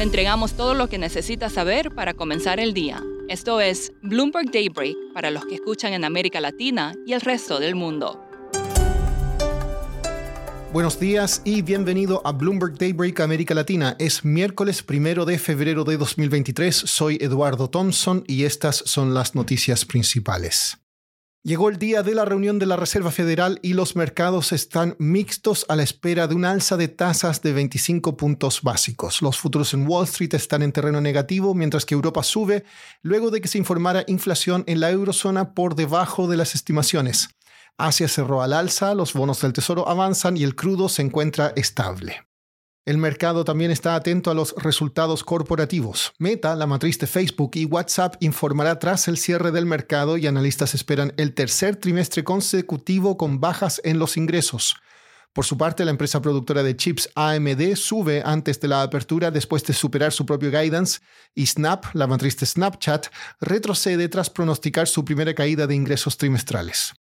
Le entregamos todo lo que necesita saber para comenzar el día. Esto es Bloomberg Daybreak para los que escuchan en América Latina y el resto del mundo. Buenos días y bienvenido a Bloomberg Daybreak América Latina. Es miércoles primero de febrero de 2023. Soy Eduardo Thompson y estas son las noticias principales. Llegó el día de la reunión de la Reserva Federal y los mercados están mixtos a la espera de un alza de tasas de 25 puntos básicos. Los futuros en Wall Street están en terreno negativo, mientras que Europa sube luego de que se informara inflación en la eurozona por debajo de las estimaciones. Asia cerró al alza, los bonos del Tesoro avanzan y el crudo se encuentra estable. El mercado también está atento a los resultados corporativos. Meta, la matriz de Facebook y WhatsApp informará tras el cierre del mercado y analistas esperan el tercer trimestre consecutivo con bajas en los ingresos. Por su parte, la empresa productora de chips AMD sube antes de la apertura después de superar su propio guidance y Snap, la matriz de Snapchat, retrocede tras pronosticar su primera caída de ingresos trimestrales.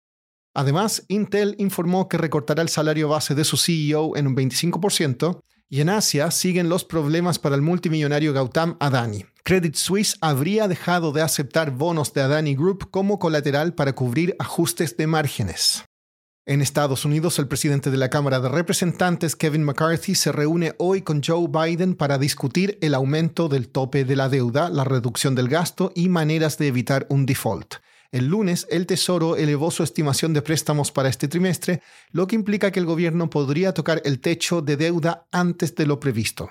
Además, Intel informó que recortará el salario base de su CEO en un 25% y en Asia siguen los problemas para el multimillonario Gautam Adani. Credit Suisse habría dejado de aceptar bonos de Adani Group como colateral para cubrir ajustes de márgenes. En Estados Unidos, el presidente de la Cámara de Representantes, Kevin McCarthy, se reúne hoy con Joe Biden para discutir el aumento del tope de la deuda, la reducción del gasto y maneras de evitar un default. El lunes, el Tesoro elevó su estimación de préstamos para este trimestre, lo que implica que el gobierno podría tocar el techo de deuda antes de lo previsto.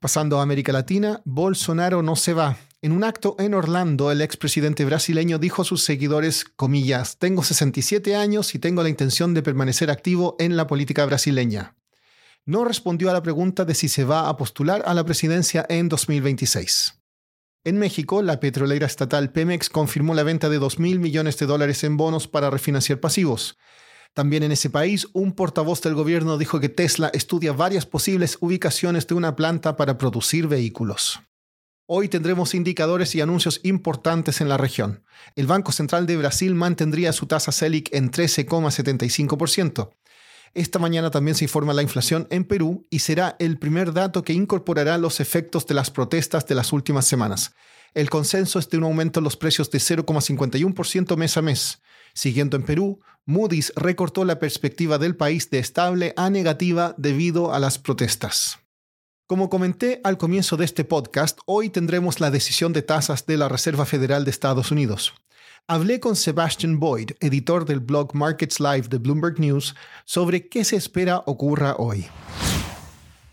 Pasando a América Latina, Bolsonaro no se va. En un acto en Orlando, el expresidente brasileño dijo a sus seguidores, comillas, tengo 67 años y tengo la intención de permanecer activo en la política brasileña. No respondió a la pregunta de si se va a postular a la presidencia en 2026. En México, la petrolera estatal Pemex confirmó la venta de 2.000 millones de dólares en bonos para refinanciar pasivos. También en ese país, un portavoz del gobierno dijo que Tesla estudia varias posibles ubicaciones de una planta para producir vehículos. Hoy tendremos indicadores y anuncios importantes en la región. El Banco Central de Brasil mantendría su tasa Selic en 13,75%. Esta mañana también se informa la inflación en Perú y será el primer dato que incorporará los efectos de las protestas de las últimas semanas. El consenso es de un aumento en los precios de 0,51% mes a mes. Siguiendo en Perú, Moody's recortó la perspectiva del país de estable a negativa debido a las protestas. Como comenté al comienzo de este podcast, hoy tendremos la decisión de tasas de la Reserva Federal de Estados Unidos. Hablé con Sebastian Boyd, editor del blog Markets Live de Bloomberg News, sobre qué se espera ocurra hoy.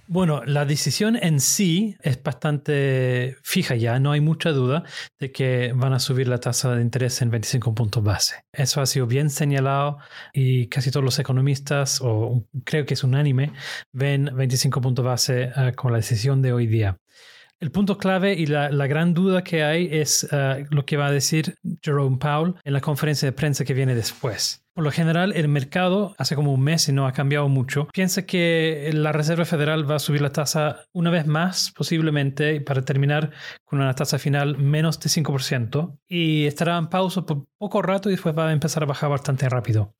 Bueno, la decisión en sí es bastante fija ya, no hay mucha duda de que van a subir la tasa de interés en 25 puntos base. Eso ha sido bien señalado y casi todos los economistas, o creo que es unánime, ven 25 puntos base uh, con la decisión de hoy día. El punto clave y la, gran duda que hay es uh, lo que va a decir Jerome Powell en la conferencia de prensa que viene después. Por lo general, el mercado, hace como un mes y no ha cambiado mucho, piensa que la Reserva Federal va a subir la tasa una vez más, posiblemente, para terminar con una tasa final menos de 5%, y estará en pausa por poco rato y después va a empezar a bajar bastante rápido.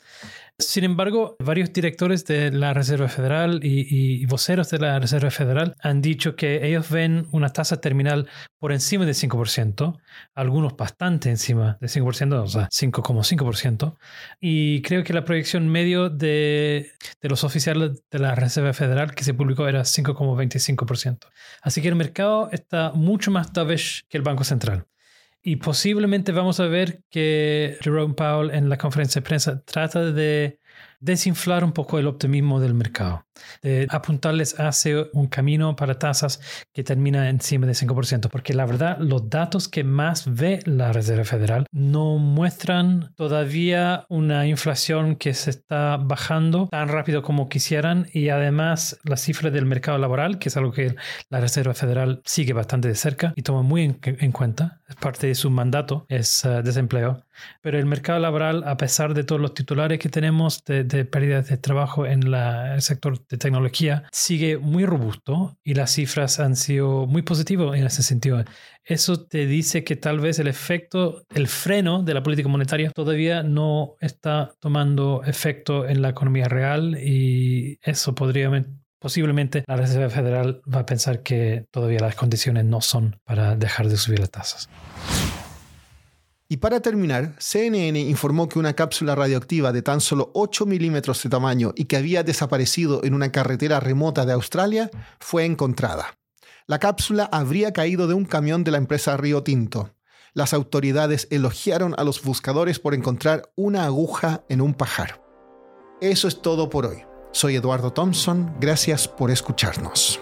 Sin embargo, varios directores de la Reserva Federal y, voceros de la Reserva Federal han dicho que ellos ven una tasa terminal por encima del 5%, algunos bastante encima del 5%, o sea, 5,5%, y creo que la proyección medio de, de los oficiales de la Reserva Federal que se publicó era 5,25%. Así que el mercado está mucho más dovish que el Banco Central. Y posiblemente vamos a ver que Jerome Powell en la conferencia de prensa trata de desinflar un poco el optimismo del mercado, de apuntarles hacia un camino para tasas que termina encima del 5%, porque la verdad los datos que más ve la Reserva Federal no muestran todavía una inflación que se está bajando tan rápido como quisieran y además la cifra del mercado laboral, que es algo que la Reserva Federal sigue bastante de cerca y toma muy en, cuenta, es parte de su mandato, es uh, desempleo, pero el mercado laboral, a pesar de todos los titulares que tenemos de, de pérdidas de trabajo en el sector de tecnología, sigue muy robusto y las cifras han sido muy positivas en ese sentido. Eso te dice que tal vez el efecto, el freno de la política monetaria todavía no está tomando efecto en la economía real y eso podría posiblemente la Reserva Federal va a pensar que todavía las condiciones no son para dejar de subir las tasas. Y para terminar, CNN informó que una cápsula radioactiva de tan solo 8 milímetros de tamaño y que había desaparecido en una carretera remota de Australia fue encontrada. La cápsula habría caído de un camión de la empresa Río Tinto. Las autoridades elogiaron a los buscadores por encontrar una aguja en un pajar. Eso es todo por hoy. Soy Eduardo Thompson, gracias por escucharnos.